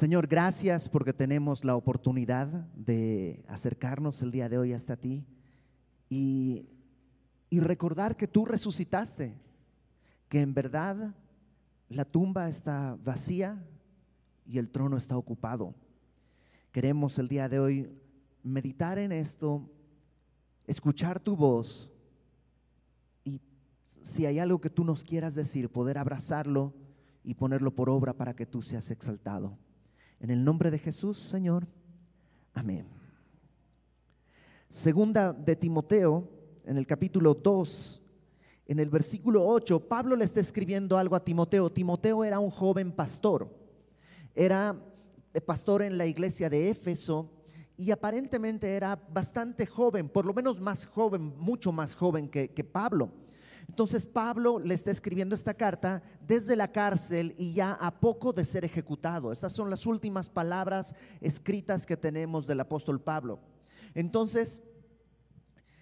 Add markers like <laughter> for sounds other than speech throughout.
Señor, gracias porque tenemos la oportunidad de acercarnos el día de hoy hasta ti y, y recordar que tú resucitaste, que en verdad la tumba está vacía y el trono está ocupado. Queremos el día de hoy meditar en esto, escuchar tu voz y si hay algo que tú nos quieras decir, poder abrazarlo y ponerlo por obra para que tú seas exaltado. En el nombre de Jesús, Señor. Amén. Segunda de Timoteo, en el capítulo 2, en el versículo 8, Pablo le está escribiendo algo a Timoteo. Timoteo era un joven pastor. Era pastor en la iglesia de Éfeso y aparentemente era bastante joven, por lo menos más joven, mucho más joven que, que Pablo. Entonces Pablo le está escribiendo esta carta desde la cárcel y ya a poco de ser ejecutado. Estas son las últimas palabras escritas que tenemos del apóstol Pablo. Entonces,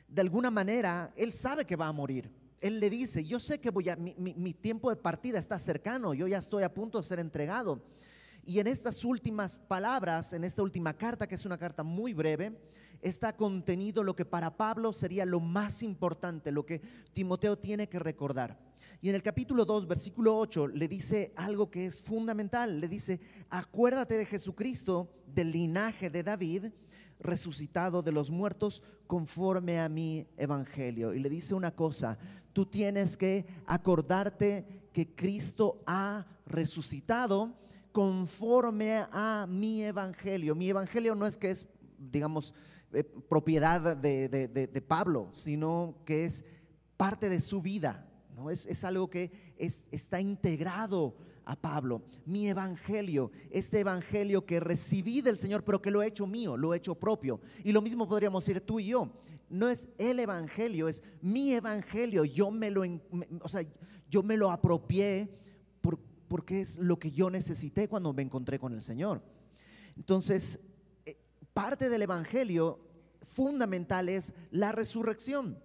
de alguna manera, él sabe que va a morir. Él le dice, yo sé que voy a, mi, mi tiempo de partida está cercano, yo ya estoy a punto de ser entregado. Y en estas últimas palabras, en esta última carta, que es una carta muy breve, está contenido lo que para Pablo sería lo más importante, lo que Timoteo tiene que recordar. Y en el capítulo 2, versículo 8, le dice algo que es fundamental. Le dice, acuérdate de Jesucristo, del linaje de David, resucitado de los muertos, conforme a mi evangelio. Y le dice una cosa, tú tienes que acordarte que Cristo ha resucitado conforme a mi evangelio. Mi evangelio no es que es, digamos, eh, propiedad de, Pablo, sino que es parte de su vida. ¿no? Es, es algo que es, está integrado a Pablo. Mi evangelio, este evangelio que recibí del Señor, pero que lo he hecho mío, lo he hecho propio. Y lo mismo podríamos decir tú y yo. No es el evangelio, es mi evangelio. Yo me lo, o sea, yo me lo apropié porque es lo que yo necesité cuando me encontré con el Señor. Entonces, parte del Evangelio fundamental es la resurrección.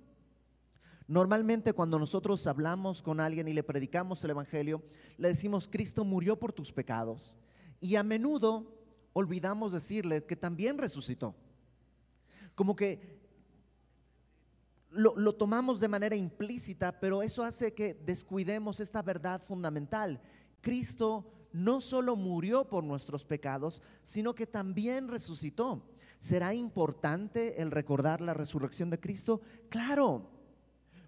Normalmente cuando nosotros hablamos con alguien y le predicamos el Evangelio, le decimos, Cristo murió por tus pecados. Y a menudo olvidamos decirle que también resucitó. Como que lo, lo, tomamos de manera implícita, pero eso hace que descuidemos esta verdad fundamental Cristo no solo murió por nuestros pecados, sino que también resucitó. ¿Será importante el recordar la resurrección de Cristo? Claro,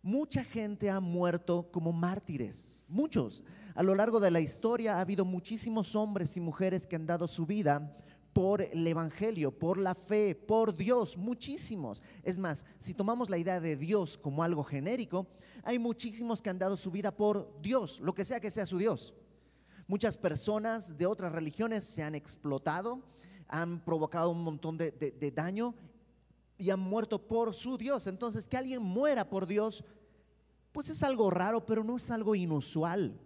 mucha gente ha muerto como mártires, muchos. A lo largo de la historia ha habido muchísimos hombres y mujeres que han dado su vida por el Evangelio, por la fe, por Dios, muchísimos. Es más, si tomamos la idea de Dios como algo genérico, hay muchísimos que han dado su vida por Dios, lo que sea que sea su Dios. Muchas personas de otras religiones se han explotado, han provocado un montón de, daño y han muerto por su Dios. Entonces, que alguien muera por Dios, pues es algo raro, pero no es algo inusual.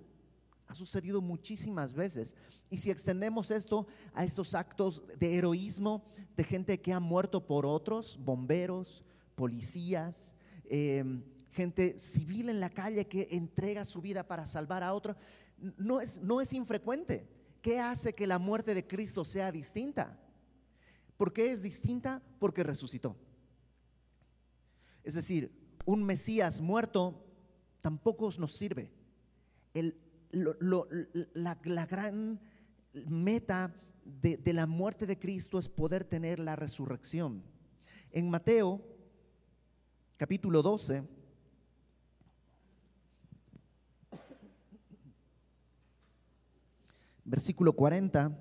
Ha sucedido muchísimas veces. Y si extendemos esto a estos actos de heroísmo de gente que ha muerto por otros, bomberos, policías, em, gente civil en la calle que entrega su vida para salvar a otro, no es, no es infrecuente. ¿Qué hace que la muerte de Cristo sea distinta? ¿Por qué es distinta? Porque resucitó. Es decir, un Mesías muerto tampoco nos sirve. la, gran meta de, de la muerte de Cristo es poder tener la resurrección. En Mateo capítulo 12, versículo 40.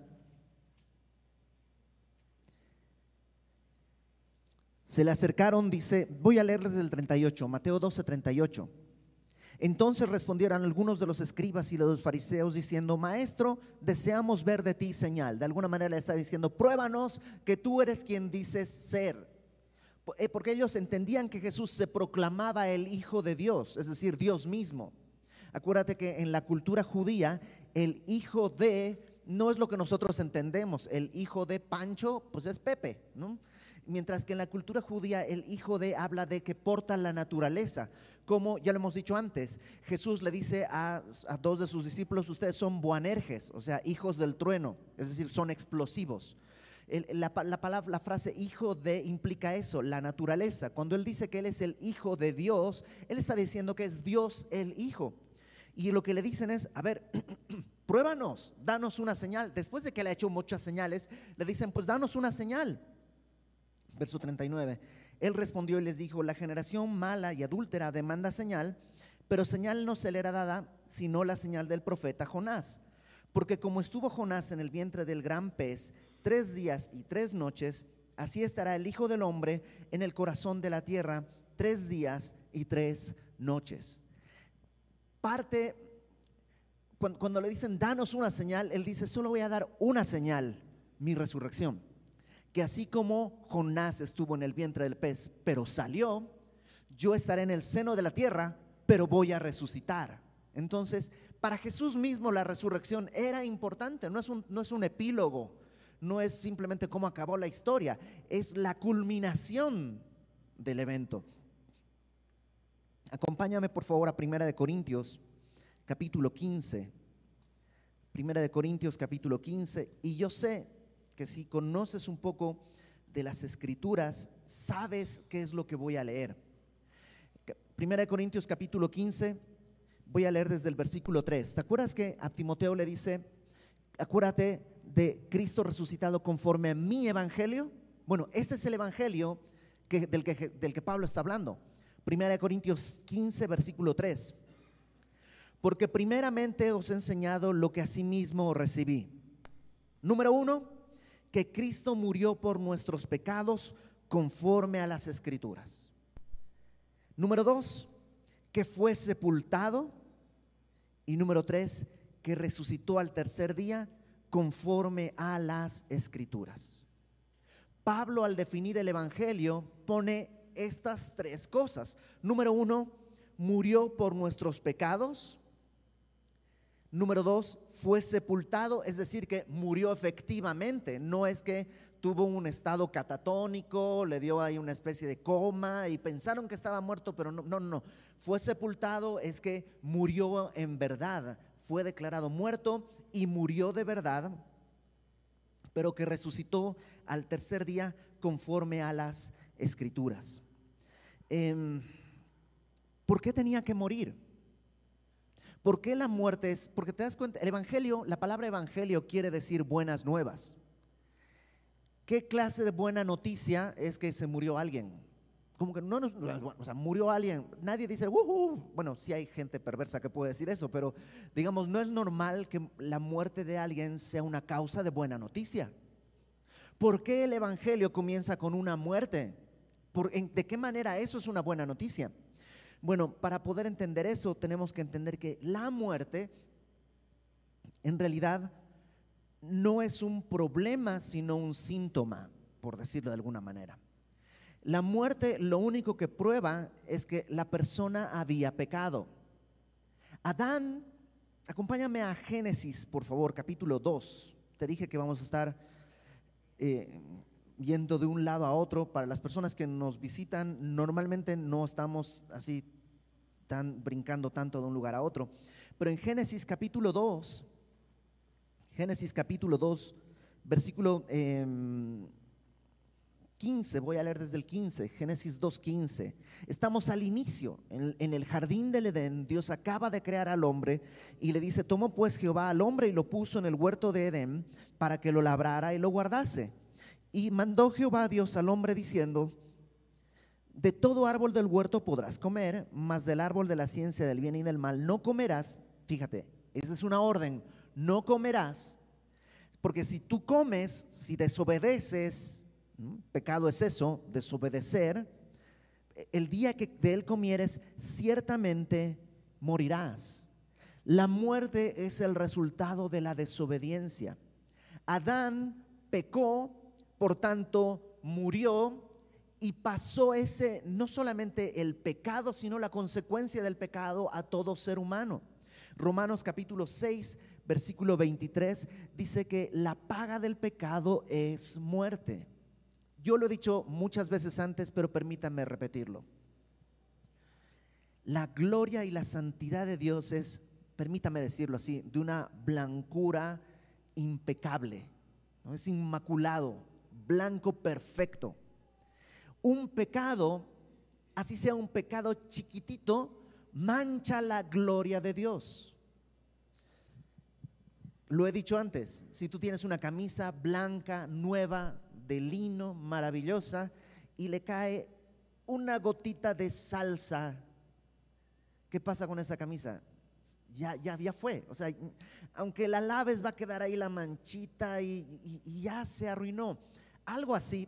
Se le acercaron, dice, voy a leerles el 38, Mateo 12, 38. Entonces respondieron algunos de los escribas y de los fariseos diciendo, Maestro, deseamos ver de ti señal. De alguna manera le está diciendo, pruébanos que tú eres quien dices ser. Eh, porque ellos entendían que Jesús se proclamaba el Hijo de Dios, es decir, Dios mismo. Acuérdate que en la cultura judía el hijo de no es lo que nosotros entendemos. El hijo de Pancho, pues es Pepe, ¿no? Mientras que en la cultura judía el hijo de habla de que porta la naturaleza. Como ya lo hemos dicho antes, Jesús le dice a, dos de sus discípulos, ustedes son buanerges, o sea, hijos del trueno, es decir, son explosivos. la, palabra, la frase hijo de implica eso, la naturaleza. Cuando él dice que él es el hijo de Dios, él está diciendo que es Dios el hijo. Y lo que le dicen es, a ver, <clears throat> pruébanos, danos una señal. Después de que le ha hecho muchas señales, le dicen, pues danos una señal. Verso 39. Él respondió y les dijo, la generación mala y adúltera demanda señal, pero señal no se le era dada sino la señal del profeta Jonás. Porque como estuvo Jonás en el vientre del gran pez tres días y tres noches, así estará el Hijo del Hombre en el corazón de la tierra tres días y tres noches. Parte, cuando, le dicen, danos una señal, él dice, solo voy a dar una señal, mi resurrección que así como Jonás estuvo en el vientre del pez, pero salió, yo estaré en el seno de la tierra, pero voy a resucitar. Entonces, para Jesús mismo la resurrección era importante, no es un, no es un epílogo, no es simplemente cómo acabó la historia, es la culminación del evento. Acompáñame por favor a Primera de Corintios, capítulo 15. Primera de Corintios, capítulo 15. Y yo sé que si conoces un poco de las escrituras, sabes qué es lo que voy a leer. Primera de Corintios capítulo 15, voy a leer desde el versículo 3. ¿Te acuerdas que a Timoteo le dice, acuérdate de Cristo resucitado conforme a mi evangelio? Bueno, este es el evangelio del, que, del que Pablo está hablando. Primera de Corintios 15, versículo 3. Porque primeramente os he enseñado lo que asimismo recibí. Número uno, que Cristo murió por nuestros pecados conforme a las escrituras. Número dos, que fue sepultado. Y número tres, que resucitó al tercer día conforme a las escrituras. Pablo al definir el Evangelio pone estas tres cosas. Número uno, murió por nuestros pecados. Número dos, fue sepultado, es decir, que murió efectivamente, no es que tuvo un estado catatónico, le dio ahí una especie de coma y pensaron que estaba muerto, pero no, no, no, fue sepultado, es que murió en verdad, fue declarado muerto y murió de verdad, pero que resucitó al tercer día conforme a las escrituras. Em, ¿Por qué tenía que morir? ¿Por qué la muerte es? Porque te das cuenta, el Evangelio, la palabra Evangelio quiere decir buenas nuevas. ¿Qué clase de buena noticia es que se murió alguien? Como que no, o sea, murió alguien. Nadie dice, bueno, sí hay gente perversa que puede decir eso, pero digamos, no es normal que la muerte de alguien sea una causa de buena noticia. ¿Por qué el Evangelio comienza con una muerte? ¿De qué manera eso es una buena noticia? Bueno, para poder entender eso tenemos que entender que la muerte en realidad no es un problema, sino un síntoma, por decirlo de alguna manera. La muerte lo único que prueba es que la persona había pecado. Adán, acompáñame a Génesis, por favor, capítulo 2. Te dije que vamos a estar eh, yendo de un lado a otro. Para las personas que nos visitan, normalmente no estamos así tan brincando tanto de un lugar a otro. Pero en Génesis capítulo 2, Génesis capítulo 2, versículo 15, em, voy a leer desde el 15, Génesis 2, 15. Estamos al inicio, en, en el jardín del Edén, Dios acaba de crear al hombre y le dice, tomó pues Jehová al hombre y lo puso en el huerto de Edén para que lo labrara y lo guardase. Y mandó Jehová Dios al hombre diciendo, de todo árbol del huerto podrás comer, mas del árbol de la ciencia del bien y del mal no comerás. Fíjate, esa es una orden, no comerás, porque si tú comes, si desobedeces, pecado es eso, desobedecer, el día que de él comieres, ciertamente morirás. La muerte es el resultado de la desobediencia. Adán pecó, por tanto murió y pasó ese, no solamente el pecado, sino la consecuencia del pecado a todo ser humano. Romanos capítulo 6, versículo 23, dice que la paga del pecado es muerte. Yo lo he dicho muchas veces antes, pero permítanme repetirlo. La gloria y la santidad de Dios es, permítame decirlo así, de una blancura impecable. ¿no? Es inmaculado, blanco perfecto. Un pecado, así sea un pecado chiquitito, mancha la gloria de Dios. Lo he dicho antes, si tú tienes una camisa blanca, nueva, de lino, maravillosa, y le cae una gotita de salsa, ¿qué pasa con esa camisa? Ya, ya, ya fue. O sea, aunque la laves va a quedar ahí la manchita y, y ya se arruinó. Algo así,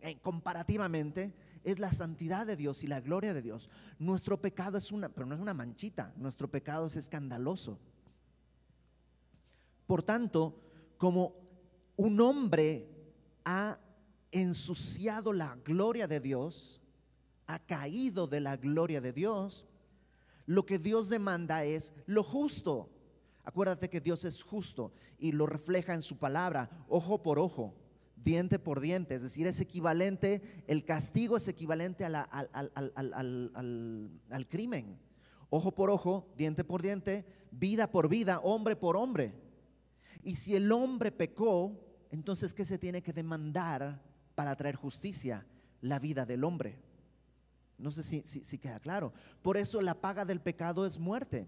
eh, comparativamente, es la santidad de Dios y la gloria de Dios. Nuestro pecado es una, pero no es una manchita, nuestro pecado es escandaloso. Por tanto, como un hombre ha ensuciado la gloria de Dios, ha caído de la gloria de Dios, lo que Dios demanda es lo justo. Acuérdate que Dios es justo y lo refleja en su palabra, ojo por ojo, diente por diente, es decir, es equivalente, el castigo es equivalente al, al crimen. Ojo por ojo, diente por diente, vida por vida, hombre por hombre. Y si el hombre pecó, entonces ¿qué se tiene que demandar para traer justicia? La vida del hombre. No sé si, si, queda claro. Por eso la paga del pecado es muerte.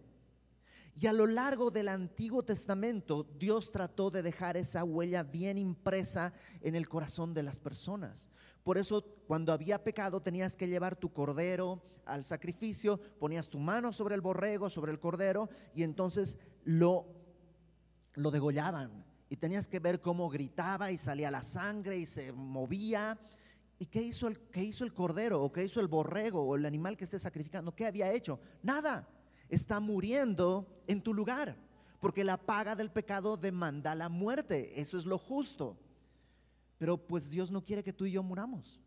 Y a lo largo del Antiguo Testamento, Dios trató de dejar esa huella bien impresa en el corazón de las personas. Por eso, cuando había pecado, tenías que llevar tu cordero al sacrificio, ponías tu mano sobre el borrego, sobre el cordero, y entonces lo, lo degollaban. Y tenías que ver cómo gritaba y salía la sangre y se movía. ¿Y qué hizo el, qué hizo el cordero o qué hizo el borrego o el animal que esté sacrificando? ¿Qué había hecho? Nada está muriendo en tu lugar, porque la paga del pecado demanda la muerte, eso es lo justo. Pero pues Dios no quiere que tú y yo muramos.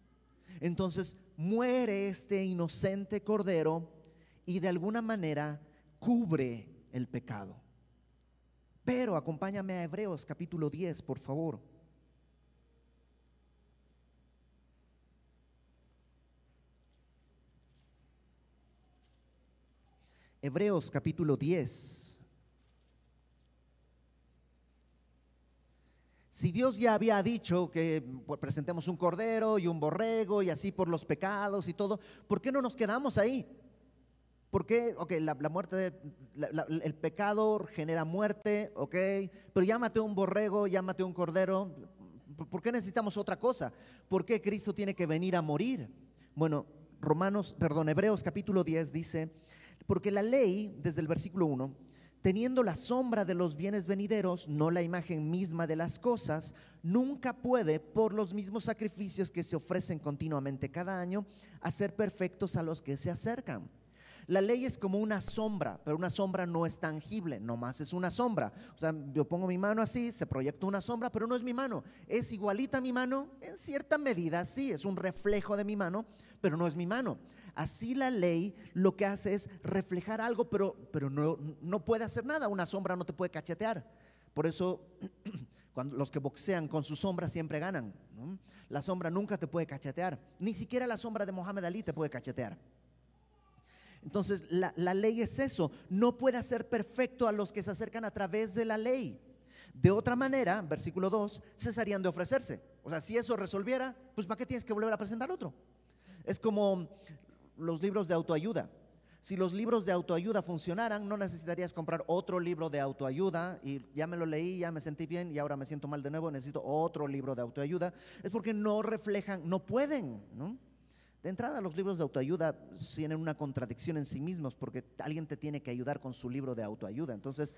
Entonces muere este inocente cordero y de alguna manera cubre el pecado. Pero acompáñame a Hebreos capítulo 10, por favor. Hebreos capítulo 10. Si Dios ya había dicho que pues, presentemos un cordero y un borrego y así por los pecados y todo, ¿por qué no nos quedamos ahí? ¿Por qué? Ok, la, muerte, el pecado genera muerte, ok, pero llámate un borrego, llámate un cordero. ¿Por qué necesitamos otra cosa? ¿Por qué Cristo tiene que venir a morir? Bueno, Romanos, perdón, Hebreos capítulo 10 dice, porque la ley, desde el versículo 1, teniendo la sombra de los bienes venideros, no la imagen misma de las cosas, nunca puede, por los mismos sacrificios que se ofrecen continuamente cada año, hacer perfectos a los que se acercan. La ley es como una sombra, pero una sombra no es tangible, nomás es una sombra. O sea, yo pongo mi mano así, se proyecta una sombra, pero no es mi mano. Es igualita a mi mano, en cierta medida sí, es un reflejo de mi mano, pero no es mi mano. Así la ley lo que hace es reflejar algo, pero, pero no, no puede hacer nada. Una sombra no te puede cachetear. Por eso, <clears throat> cuando los que boxean con su sombra siempre ganan. La sombra nunca te puede cachetear. Ni siquiera la sombra de Mohamed Ali te puede cachetear. Entonces, la, la ley es eso. No puede hacer perfecto a los que se acercan a través de la ley. De otra manera, versículo 2, cesarían de ofrecerse. O sea, si eso resolviera, pues ¿para qué tienes que volver a presentar otro? Es como los libros de autoayuda. Si los libros de autoayuda funcionaran, no necesitarías comprar otro libro de autoayuda y ya me lo leí, ya me sentí bien y ahora me siento mal de nuevo, necesito otro libro de autoayuda. Es porque no reflejan, no pueden. De entrada, los libros de autoayuda tienen una contradicción en sí mismos porque alguien te tiene que ayudar con su libro de autoayuda. Entonces,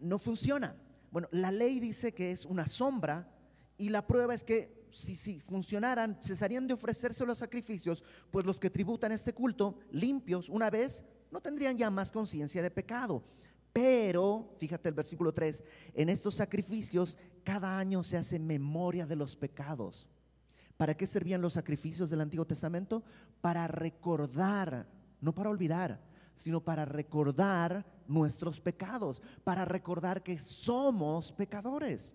no funciona. Bueno, la ley dice que es una sombra y la prueba es que si, si funcionaran, cesarían de ofrecerse los sacrificios, pues los que tributan este culto, limpios una vez, no tendrían ya más conciencia de pecado. Pero, fíjate el versículo 3, en estos sacrificios cada año se hace memoria de los pecados. ¿Para qué servían los sacrificios del Antiguo Testamento? Para recordar, no para olvidar, sino para recordar nuestros pecados, para recordar que somos pecadores.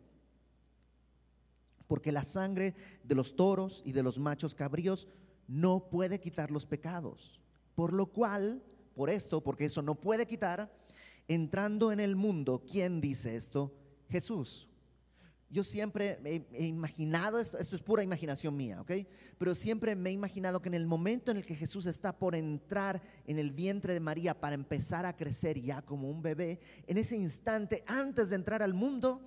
Porque la sangre de los toros y de los machos cabríos no puede quitar los pecados. Por lo cual, por esto, porque eso no puede quitar, entrando en el mundo, ¿quién dice esto? Jesús. Yo siempre he, imaginado, esto, esto, es pura imaginación mía, ¿ok? Pero siempre me he imaginado que en el momento en el que Jesús está por entrar en el vientre de María para empezar a crecer ya como un bebé, en ese instante, antes de entrar al mundo,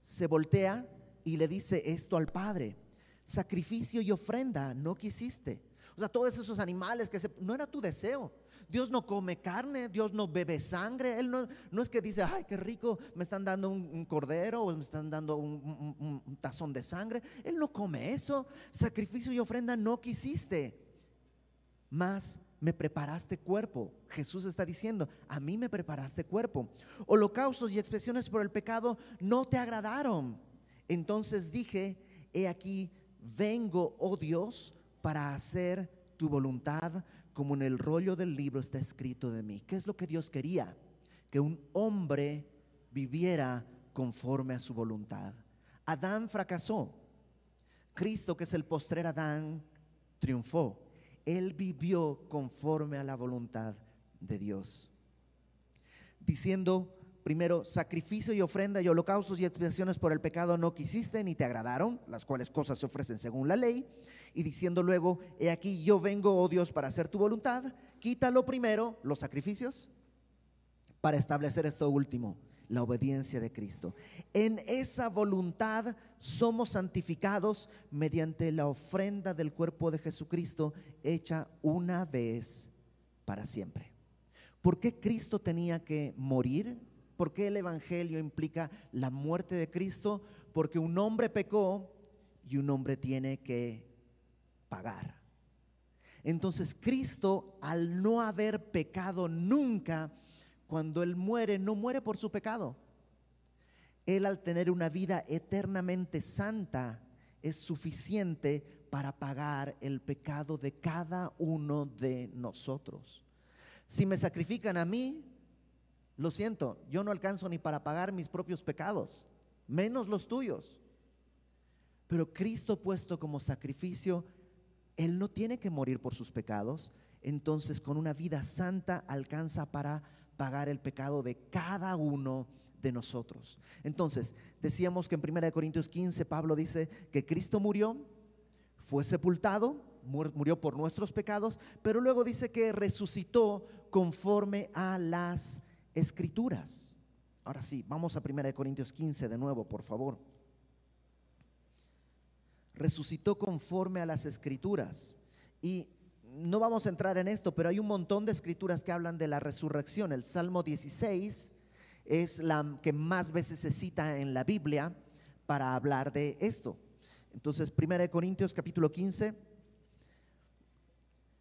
se voltea y le dice esto al Padre, sacrificio y ofrenda no quisiste. O sea, todos esos animales que se, no era tu deseo. Dios no come carne, Dios no bebe sangre. Él no, no es que dice, ay, qué rico, me están dando un, cordero o me están dando un, un tazón de sangre. Él no come eso. Sacrificio y ofrenda no quisiste. Más me preparaste cuerpo. Jesús está diciendo, a mí me preparaste cuerpo. Holocaustos y expresiones por el pecado no te agradaron. Entonces dije, he aquí, vengo, oh Dios, para hacer tu voluntad, como en el rollo del libro está escrito de mí. ¿Qué es lo que Dios quería? Que un hombre viviera conforme a su voluntad. Adán fracasó. Cristo, que es el postrer Adán, triunfó. Él vivió conforme a la voluntad de Dios. Diciendo, primero, sacrificio y ofrenda y holocaustos y expiaciones por el pecado no quisiste ni te agradaron, las cuales cosas se ofrecen según la ley y diciendo luego, he aquí yo vengo, oh Dios, para hacer tu voluntad, quítalo primero, los sacrificios, para establecer esto último, la obediencia de Cristo. En esa voluntad somos santificados mediante la ofrenda del cuerpo de Jesucristo hecha una vez para siempre. ¿Por qué Cristo tenía que morir? ¿Por qué el Evangelio implica la muerte de Cristo? Porque un hombre pecó y un hombre tiene que pagar. Entonces Cristo, al no haber pecado nunca, cuando Él muere, no muere por su pecado. Él al tener una vida eternamente santa, es suficiente para pagar el pecado de cada uno de nosotros. Si me sacrifican a mí, lo siento, yo no alcanzo ni para pagar mis propios pecados, menos los tuyos. Pero Cristo puesto como sacrificio él no tiene que morir por sus pecados, entonces con una vida santa alcanza para pagar el pecado de cada uno de nosotros. Entonces, decíamos que en 1 Corintios 15 Pablo dice que Cristo murió, fue sepultado, murió por nuestros pecados, pero luego dice que resucitó conforme a las escrituras. Ahora sí, vamos a 1 Corintios 15 de nuevo, por favor resucitó conforme a las escrituras. Y no vamos a entrar en esto, pero hay un montón de escrituras que hablan de la resurrección. El Salmo 16 es la que más veces se cita en la Biblia para hablar de esto. Entonces, 1 Corintios capítulo 15,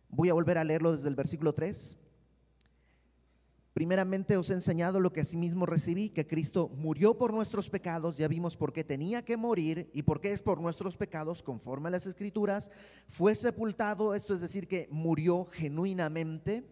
voy a volver a leerlo desde el versículo 3. Primeramente os he enseñado lo que asimismo recibí, que Cristo murió por nuestros pecados, ya vimos por qué tenía que morir y por qué es por nuestros pecados, conforme a las escrituras, fue sepultado, esto es decir, que murió genuinamente,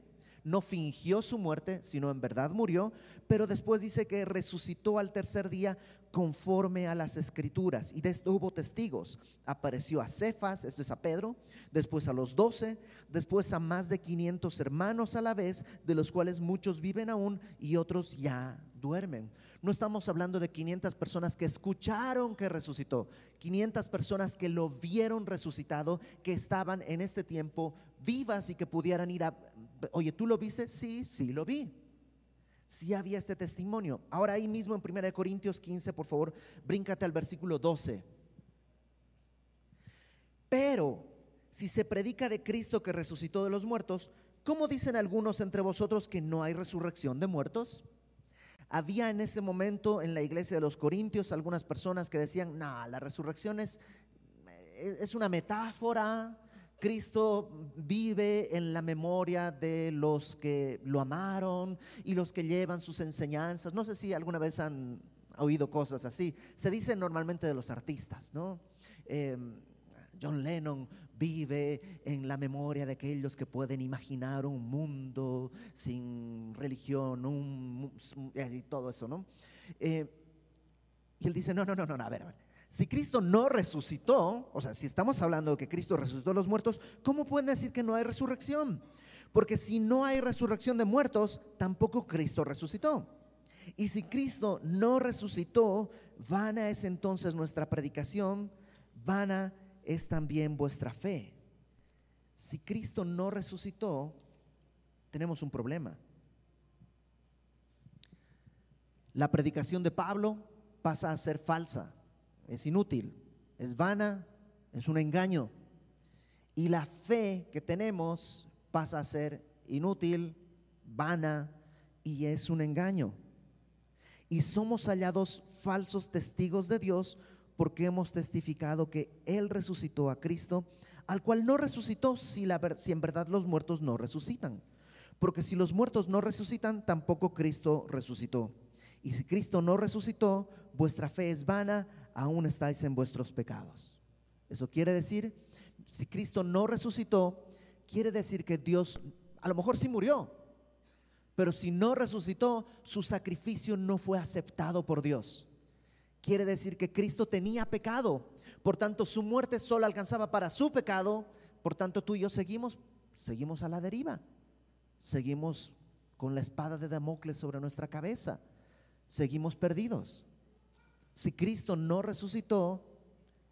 no fingió su muerte, sino en verdad murió, pero después dice que resucitó al tercer día conforme a las escrituras. Y de esto hubo testigos. Apareció a Cefas, esto es a Pedro, después a los doce, después a más de 500 hermanos a la vez, de los cuales muchos viven aún y otros ya duermen. No estamos hablando de 500 personas que escucharon que resucitó, 500 personas que lo vieron resucitado, que estaban en este tiempo vivas y que pudieran ir a, oye, ¿tú lo viste? Sí, sí lo vi si había este testimonio. Ahora ahí mismo en 1 Corintios 15, por favor, bríncate al versículo 12. Pero si se predica de Cristo que resucitó de los muertos, ¿cómo dicen algunos entre vosotros que no hay resurrección de muertos? Había en ese momento en la iglesia de los Corintios algunas personas que decían, no, la resurrección es, es una metáfora, Cristo vive en la memoria de los que lo amaron y los que llevan sus enseñanzas. No sé si alguna vez han oído cosas así. Se dice normalmente de los artistas, ¿no? Em, John Lennon vive en la memoria de aquellos que pueden imaginar un mundo sin religión, un, y todo eso, ¿no? Eh, y él dice, no, no, no, no, a ver, a ver. Si Cristo no resucitó, o sea, si estamos hablando de que Cristo resucitó a los muertos, ¿cómo pueden decir que no hay resurrección? Porque si no hay resurrección de muertos, tampoco Cristo resucitó. Y si Cristo no resucitó, vana es entonces nuestra predicación, vana es también vuestra fe. Si Cristo no resucitó, tenemos un problema. La predicación de Pablo pasa a ser falsa, es inútil, es vana, es un engaño. Y la fe que tenemos pasa a ser inútil, vana y es un engaño. Y somos hallados falsos testigos de Dios porque hemos testificado que Él resucitó a Cristo, al cual no resucitó si, en verdad los muertos no resucitan. Porque si los muertos no resucitan, tampoco Cristo resucitó. Y si Cristo no resucitó, vuestra fe es vana, aún estáis en vuestros pecados. Eso quiere decir, si Cristo no resucitó, quiere decir que Dios a lo mejor sí murió, pero si no resucitó, su sacrificio no fue aceptado por Dios. Quiere decir que Cristo tenía pecado, por tanto su muerte solo alcanzaba para su pecado, por tanto tú y yo seguimos, seguimos a la deriva, seguimos con la espada de Damocles sobre nuestra cabeza, seguimos perdidos. Si Cristo no resucitó,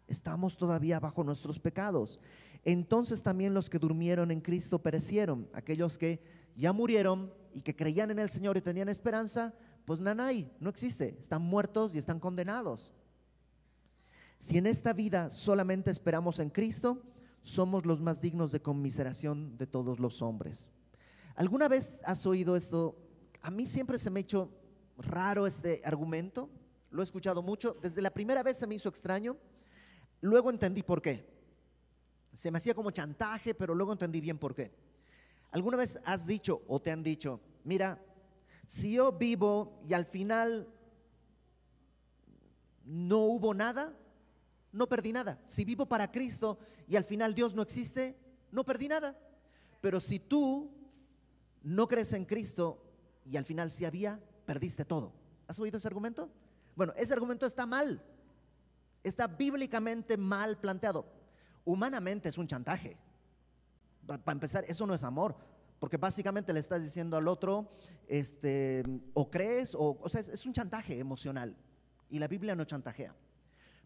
estamos todavía bajo nuestros pecados. Entonces también los que durmieron en Cristo perecieron, aquellos que ya murieron y que creían en el Señor y tenían esperanza, pues nanay, no existe, están muertos y están condenados. Si en esta vida solamente esperamos en Cristo, somos los más dignos de conmiseración de todos los hombres. ¿Alguna vez has oído esto? A mí siempre se me ha hecho raro este argumento lo he escuchado mucho. Desde la primera vez se me hizo extraño. Luego entendí por qué. Se me hacía como chantaje, pero luego entendí bien por qué. ¿Alguna vez has dicho o te han dicho, mira, si yo vivo y al final no hubo nada, no perdí nada. Si vivo para Cristo y al final Dios no existe, no perdí nada. Pero si tú no crees en Cristo y al final sí había, perdiste todo. ¿Has oído ese argumento? Bueno, ese argumento está mal. Está bíblicamente mal planteado. Humanamente es un chantaje. Para empezar, eso no es amor, porque básicamente le estás diciendo al otro, este, o crees, o, o sea, es, un chantaje emocional. Y la Biblia no chantajea.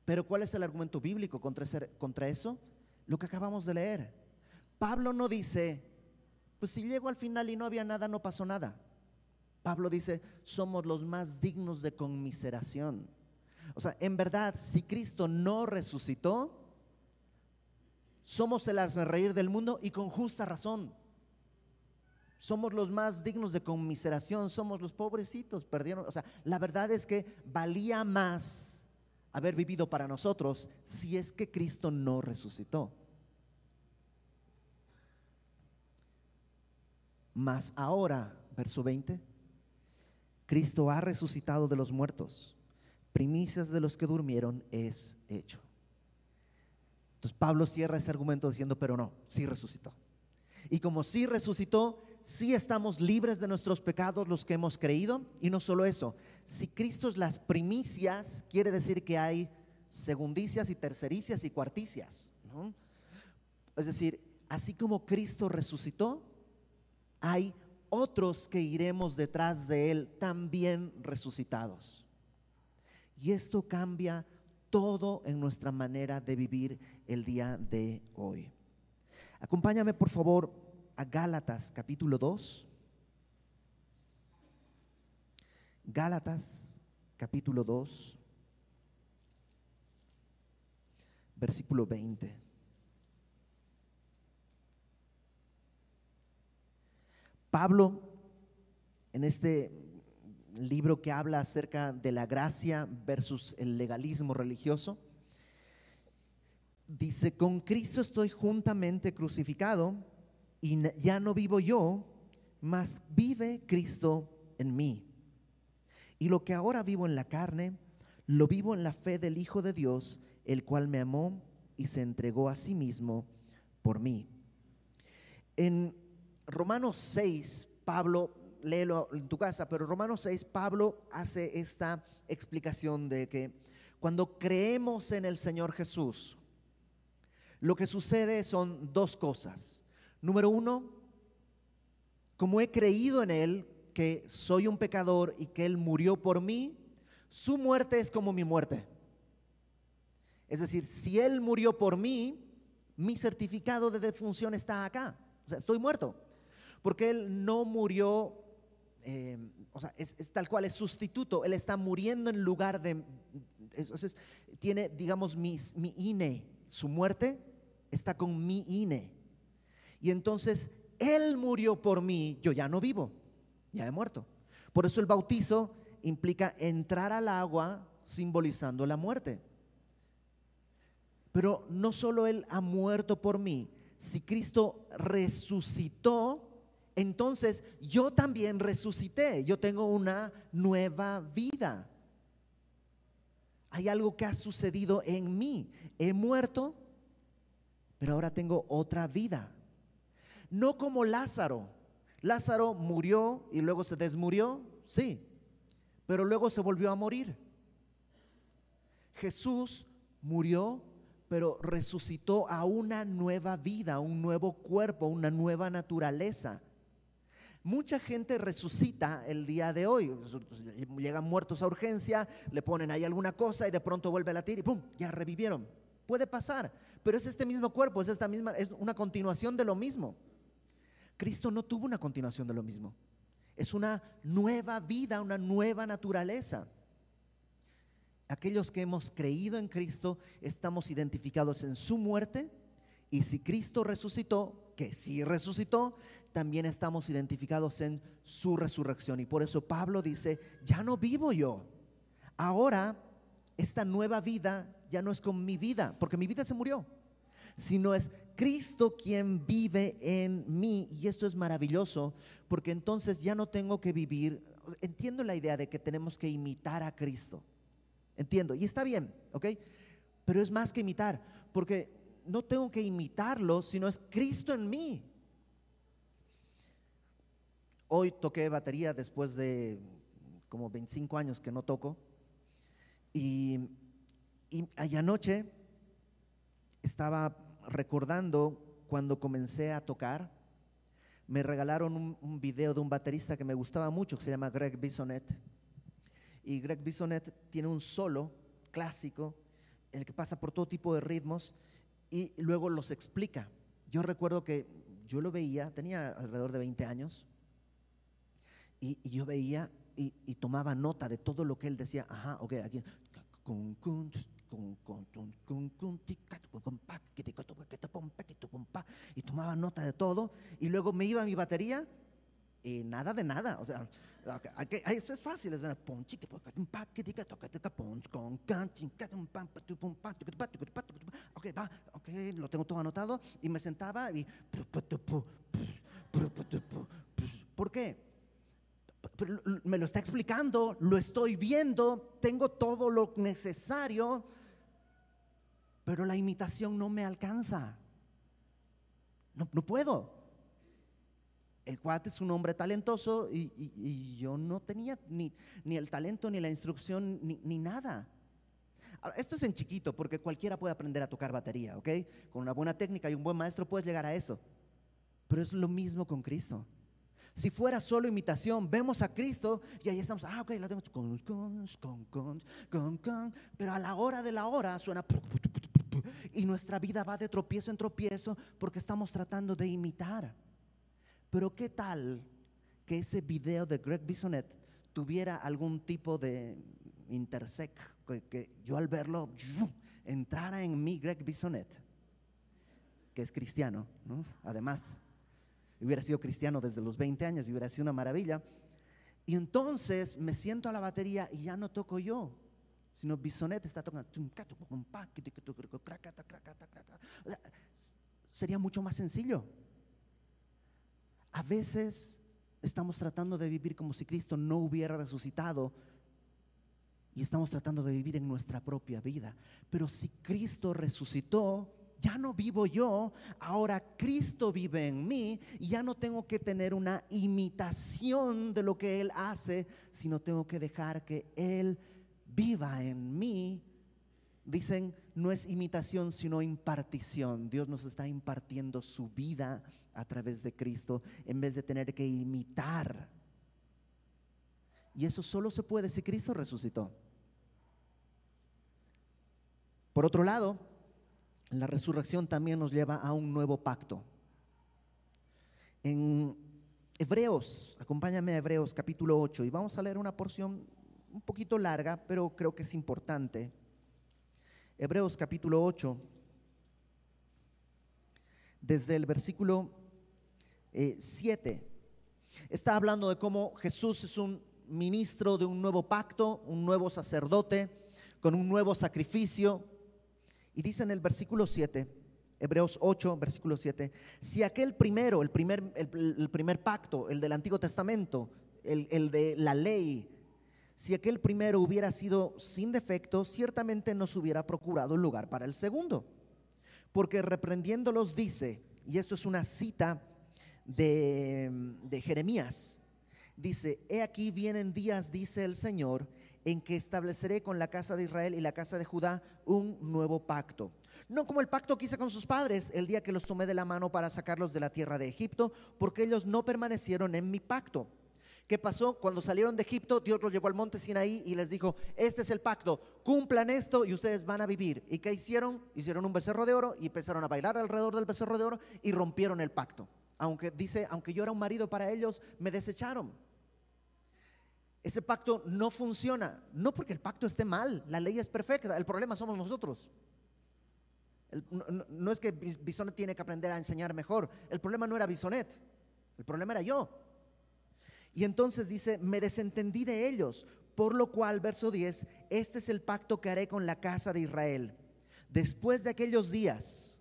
Pero ¿cuál es el argumento bíblico contra, contra eso? Lo que acabamos de leer. Pablo no dice, pues si llego al final y no había nada, no pasó nada. Pablo dice, somos los más dignos de conmiseración. O sea, en verdad, si Cristo no resucitó, somos el reír del mundo y con justa razón. Somos los más dignos de conmiseración, somos los pobrecitos, perdieron. O sea, la verdad es que valía más haber vivido para nosotros si es que Cristo no resucitó. Mas ahora, verso 20 Cristo ha resucitado de los muertos. Primicias de los que durmieron es hecho. Entonces Pablo cierra ese argumento diciendo, pero no, sí resucitó. Y como sí resucitó, sí estamos libres de nuestros pecados los que hemos creído. Y no solo eso, si Cristo es las primicias, quiere decir que hay segundicias y tercericias y cuarticias. Es decir, así como Cristo resucitó, hay otros que iremos detrás de Él también resucitados. Y esto cambia todo en nuestra manera de vivir el día de hoy. Acompáñame por favor a Gálatas capítulo 2. Gálatas capítulo 2, versículo 20. Pablo, en este libro que habla acerca de la gracia versus el legalismo religioso, dice, con Cristo estoy juntamente crucificado y ya no vivo yo, mas vive Cristo en mí. Y lo que ahora vivo en la carne, lo vivo en la fe del Hijo de Dios, el cual me amó y se entregó a sí mismo por mí. En Romanos 6, Pablo, léelo en tu casa, pero Romanos 6, Pablo hace esta explicación de que cuando creemos en el Señor Jesús, lo que sucede son dos cosas. Número uno, como he creído en Él, que soy un pecador y que Él murió por mí, su muerte es como mi muerte. Es decir, si Él murió por mí, mi certificado de defunción está acá. O sea, estoy muerto. Porque Él no murió, eh, o sea, es, tal cual, es sustituto. Él está muriendo en lugar de... Entonces, tiene, digamos, mi, mi INE. Su muerte está con mi INE. Y entonces, Él murió por mí, yo ya no vivo, ya he muerto. Por eso el bautizo implica entrar al agua simbolizando la muerte. Pero no solo Él ha muerto por mí, si Cristo resucitó, entonces yo también resucité, yo tengo una nueva vida. Hay algo que ha sucedido en mí. He muerto, pero ahora tengo otra vida. No como Lázaro. Lázaro murió y luego se desmurió, sí, pero luego se volvió a morir. Jesús murió pero resucitó a una nueva vida, un nuevo cuerpo, una nueva naturaleza. Mucha gente resucita el día de hoy. Llegan muertos a urgencia, le ponen ahí alguna cosa y de pronto vuelve a latir y ¡pum! Ya revivieron. Puede pasar, pero es este mismo cuerpo, es esta misma, es una continuación de lo mismo. Cristo no tuvo una continuación de lo mismo. Es una nueva vida, una nueva naturaleza. Aquellos que hemos creído en Cristo estamos identificados en su muerte y si Cristo resucitó, que sí resucitó, también estamos identificados en su resurrección. Y por eso Pablo dice, ya no vivo yo. Ahora, esta nueva vida ya no es con mi vida, porque mi vida se murió, sino es Cristo quien vive en mí. Y esto es maravilloso, porque entonces ya no tengo que vivir, entiendo la idea de que tenemos que imitar a Cristo. Entiendo, y está bien, ¿ok? Pero es más que imitar, porque no tengo que imitarlo, sino es Cristo en mí. Hoy toqué batería después de como 25 años que no toco. Y, y anoche estaba recordando cuando comencé a tocar. Me regalaron un, un, video de un baterista que me gustaba mucho, que se llama Greg Bisonet y Greg Bisonet tiene un solo clásico en el que pasa por todo tipo de ritmos y luego los explica. Yo recuerdo que yo lo veía, tenía alrededor de 20 años, y, yo veía y, tomaba nota de todo lo que él decía. Ajá, ok, aquí. Y tomaba nota de todo. Y luego me iba a mi batería y nada de nada. O sea, eso es fácil. Ok, va, ok, lo tengo todo anotado y me sentaba y... ¿Por qué? Me lo está explicando, lo estoy viendo, tengo todo lo necesario, pero la imitación no me alcanza. No, no puedo el cuate es un hombre talentoso y, yo no tenía ni, ni, el talento, ni la instrucción, ni, nada. esto es en chiquito porque cualquiera puede aprender a tocar batería, ¿ok? Con una buena técnica y un buen maestro puedes llegar a eso. Pero es lo mismo con Cristo. Si fuera solo imitación, vemos a Cristo y ahí estamos, ah, ok, la tenemos, con, con, con, con, pero a la hora de la hora suena y nuestra vida va de tropiezo en tropiezo porque estamos tratando de imitar. Pero ¿qué tal que ese video de Greg Bisonet tuviera algún tipo de intersect, que, yo al verlo entrara en mí Greg Bisonet, que es cristiano, ¿no? Además, hubiera sido cristiano desde los 20 años y hubiera sido una maravilla. Y entonces me siento a la batería y ya no toco yo, sino Bisonet está tocando. sería mucho más sencillo. A veces estamos tratando de vivir como si Cristo no hubiera resucitado y estamos tratando de vivir en nuestra propia vida. Pero si Cristo resucitó, ya no vivo yo, ahora Cristo vive en mí y ya no tengo que tener una imitación de lo que Él hace, sino tengo que dejar que Él viva en mí. Dicen, no es imitación, sino impartición. Dios nos está impartiendo su vida a través de Cristo en vez de tener que imitar. Y eso solo se puede si Cristo resucitó. Por otro lado, la resurrección también nos lleva a un nuevo pacto. En Hebreos, acompáñame a Hebreos capítulo 8 y vamos a leer una porción un poquito larga, pero creo que es importante. Hebreos capítulo 8, desde el versículo 7, eh, está hablando de cómo Jesús es un ministro de un nuevo pacto, un nuevo sacerdote, con un nuevo sacrificio, y dice en el versículo 7, Hebreos 8, versículo 7, si aquel primero, el primer, el, primer pacto, el del Antiguo Testamento, el, el de la ley, si aquel primero hubiera sido sin defecto, ciertamente nos hubiera procurado un lugar para el segundo. Porque reprendiéndolos dice, y esto es una cita de, de Jeremías, dice, he aquí vienen días, dice el Señor, en que estableceré con la casa de Israel y la casa de Judá un nuevo pacto. No como el pacto que hice con sus padres el día que los tomé de la mano para sacarlos de la tierra de Egipto, porque ellos no permanecieron en mi pacto. ¿Qué pasó? Cuando salieron de Egipto, Dios los llevó al monte Sinaí y les dijo, este es el pacto, cumplan esto y ustedes van a vivir. ¿Y qué hicieron? Hicieron un becerro de oro y empezaron a bailar alrededor del becerro de oro y rompieron el pacto. Aunque dice, aunque yo era un marido para ellos, me desecharon. Ese pacto no funciona, no porque el pacto esté mal, la ley es perfecta, el problema somos nosotros. no, es que Bisonet tiene que aprender a enseñar mejor, el problema no era Bisonet, el problema era yo. Y entonces dice, me desentendí de ellos, por lo cual, verso 10, este es el pacto que haré con la casa de Israel. Después de aquellos días,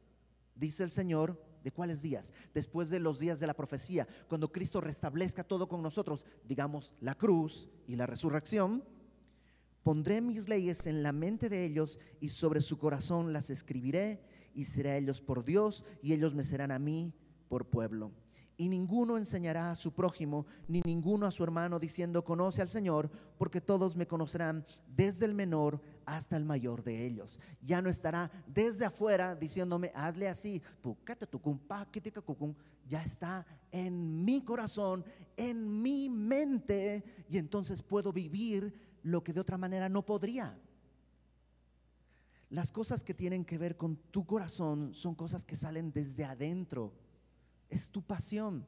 dice el Señor, ¿De cuáles días? Después de los días de la profecía, cuando Cristo restablezca todo con nosotros, digamos la cruz y la resurrección, pondré mis leyes en la mente de ellos y sobre su corazón las escribiré y será ellos por Dios y ellos me serán a mí por pueblo y ninguno enseñará a su prójimo, ni ninguno a su hermano, diciendo, conoce al Señor, porque todos me conocerán, desde el menor hasta el mayor de ellos. Ya no estará desde afuera diciéndome, hazle así, ya está en mi corazón, en mi mente, y entonces puedo vivir lo que de otra manera no podría. Las cosas que tienen que ver con tu corazón son cosas que salen desde adentro es tu pasión.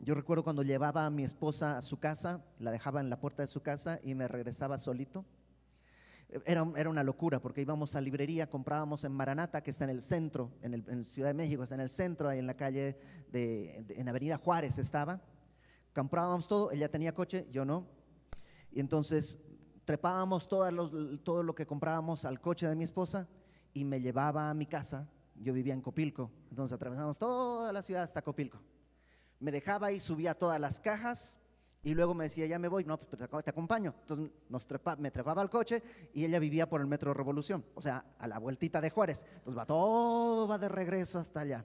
Yo recuerdo cuando llevaba a mi esposa a su casa, la dejaba en la puerta de su casa y me regresaba solito. Era, era una locura porque íbamos a librería, comprábamos en Maranata, que está en el centro, en, el, Ciudad de México, está en el centro, ahí en la calle, de, en Avenida Juárez estaba. Comprábamos todo, ella tenía coche, yo no. Y entonces trepábamos todo, todo lo que comprábamos al coche de mi esposa y me llevaba a mi casa. Yo vivía en Copilco, entonces atravesamos toda la ciudad hasta Copilco. Me dejaba y subía todas las cajas y luego me decía, ya me voy, no, pues te acompaño. Entonces nos me trepaba al coche y ella vivía por el Metro Revolución, o sea, a la vueltita de Juárez. Entonces va todo, va de regreso hasta allá.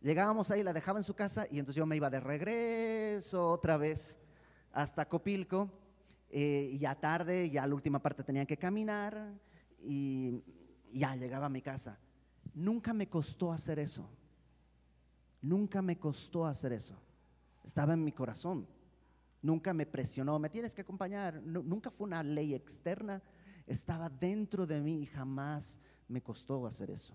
Llegábamos ahí, la dejaba en su casa y entonces yo me iba de regreso otra vez hasta Copilco. Eh, ya tarde, ya la última parte tenía que caminar y ya llegaba a mi casa. Nunca me costó hacer eso. Nunca me costó hacer eso. Estaba en mi corazón. Nunca me presionó, me tienes que acompañar. nunca fue una ley externa. Estaba dentro de mí y jamás me costó hacer eso.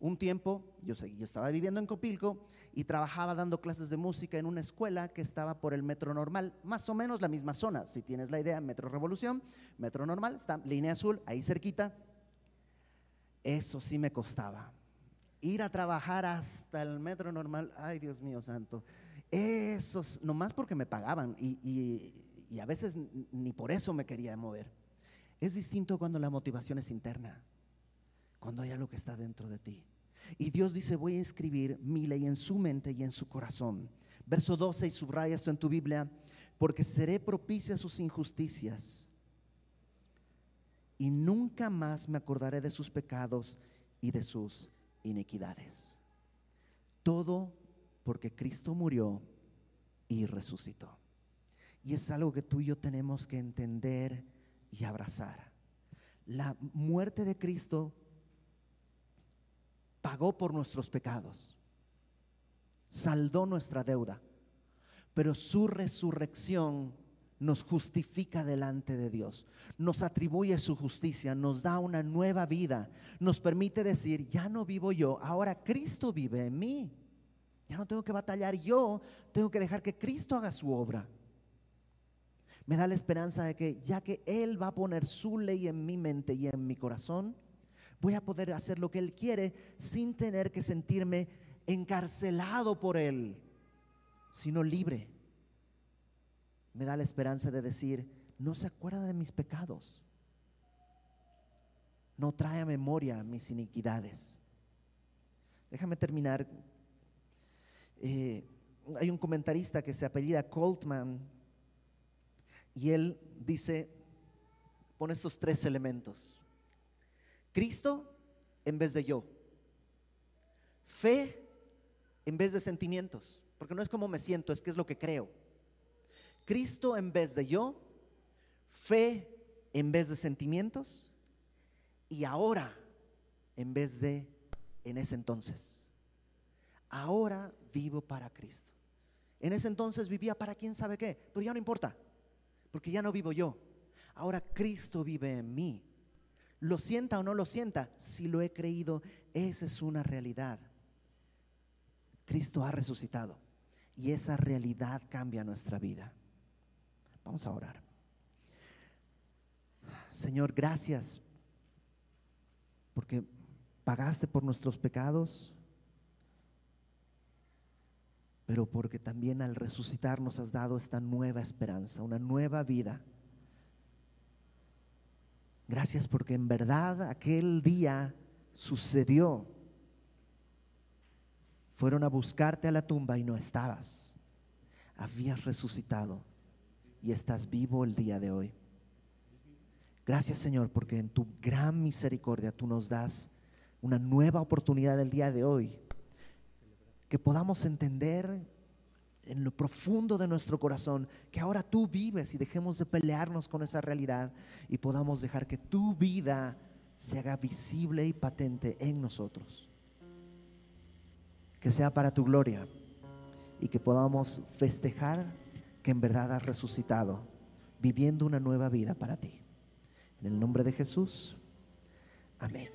Un tiempo yo, yo estaba viviendo en Copilco y trabajaba dando clases de música en una escuela que estaba por el Metro Normal, más o menos la misma zona. Si tienes la idea, Metro Revolución, Metro Normal, está línea azul, ahí cerquita. Eso sí me costaba. Ir a trabajar hasta el metro normal, ay Dios mío santo. Eso, nomás porque me pagaban y, y a veces ni por eso me quería mover. Es distinto cuando la motivación es interna, cuando hay algo que está dentro de ti. Y Dios dice, voy a escribir mi ley en su mente y en su corazón. Verso 12, y subraya esto en tu Biblia, porque seré propicia a sus injusticias y nunca más me acordaré de sus pecados y de sus iniquidades. Todo porque Cristo murió y resucitó. Y es algo que tú y yo tenemos que entender y abrazar. La muerte de Cristo pagó por nuestros pecados, saldó nuestra deuda, pero su resurrección nos justifica delante de Dios, nos atribuye su justicia, nos da una nueva vida, nos permite decir, ya no vivo yo, ahora Cristo vive en mí. Ya no tengo que batallar yo, tengo que dejar que Cristo haga su obra. Me da la esperanza de que ya que Él va a poner su ley en mi mente y en mi corazón, voy a poder hacer lo que Él quiere sin tener que sentirme encarcelado por Él, sino libre me da la esperanza de decir, no se acuerda de mis pecados. No trae a memoria mis iniquidades. Déjame terminar. Eh, hay un comentarista que se apellida Coltman y él dice, pone estos tres elementos. Cristo en vez de yo. Fe en vez de sentimientos. Porque no es como me siento, es que es lo que creo. Cristo en vez de yo, fe en vez de sentimientos y ahora en vez de en ese entonces. Ahora vivo para Cristo. En ese entonces vivía para quién sabe qué, pero ya no importa, porque ya no vivo yo. Ahora Cristo vive en mí. Lo sienta o no lo sienta, si lo he creído, esa es una realidad. Cristo ha resucitado y esa realidad cambia nuestra vida. Vamos a orar. Señor, gracias porque pagaste por nuestros pecados, pero porque también al resucitar nos has dado esta nueva esperanza, una nueva vida. Gracias porque en verdad aquel día sucedió. Fueron a buscarte a la tumba y no estabas. Habías resucitado y estás vivo el día de hoy. Gracias Señor, porque en tu gran misericordia tú nos das una nueva oportunidad el día de hoy. Que podamos entender en lo profundo de nuestro corazón que ahora tú vives y dejemos de pelearnos con esa realidad y podamos dejar que tu vida se haga visible y patente en nosotros. Que sea para tu gloria y que podamos festejar que en verdad has resucitado, viviendo una nueva vida para ti. En el nombre de Jesús, amén.